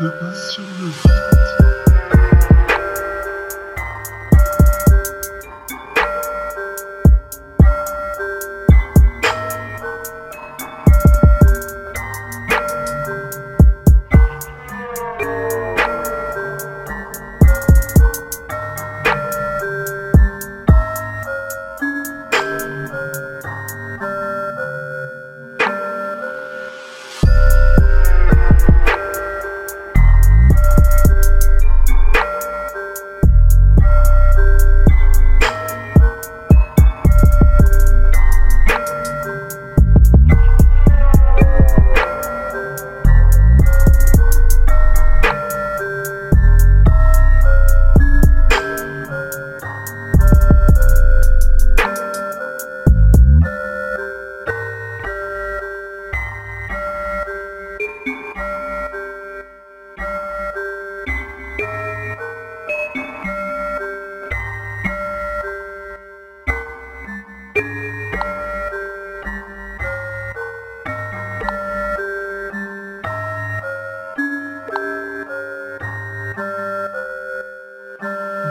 de pas sur le vide.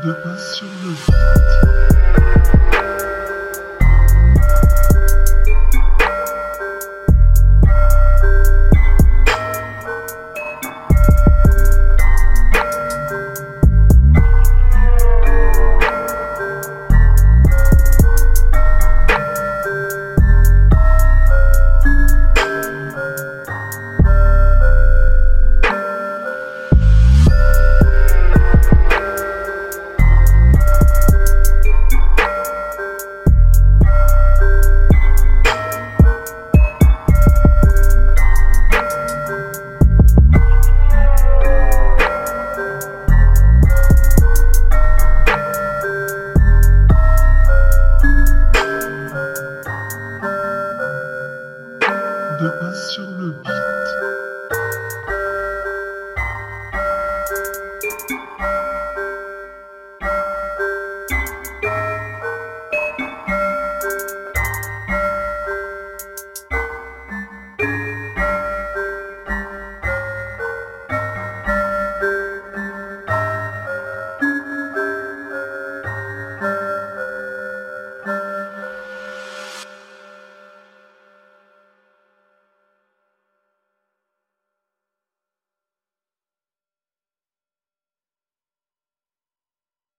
la sur le ventre.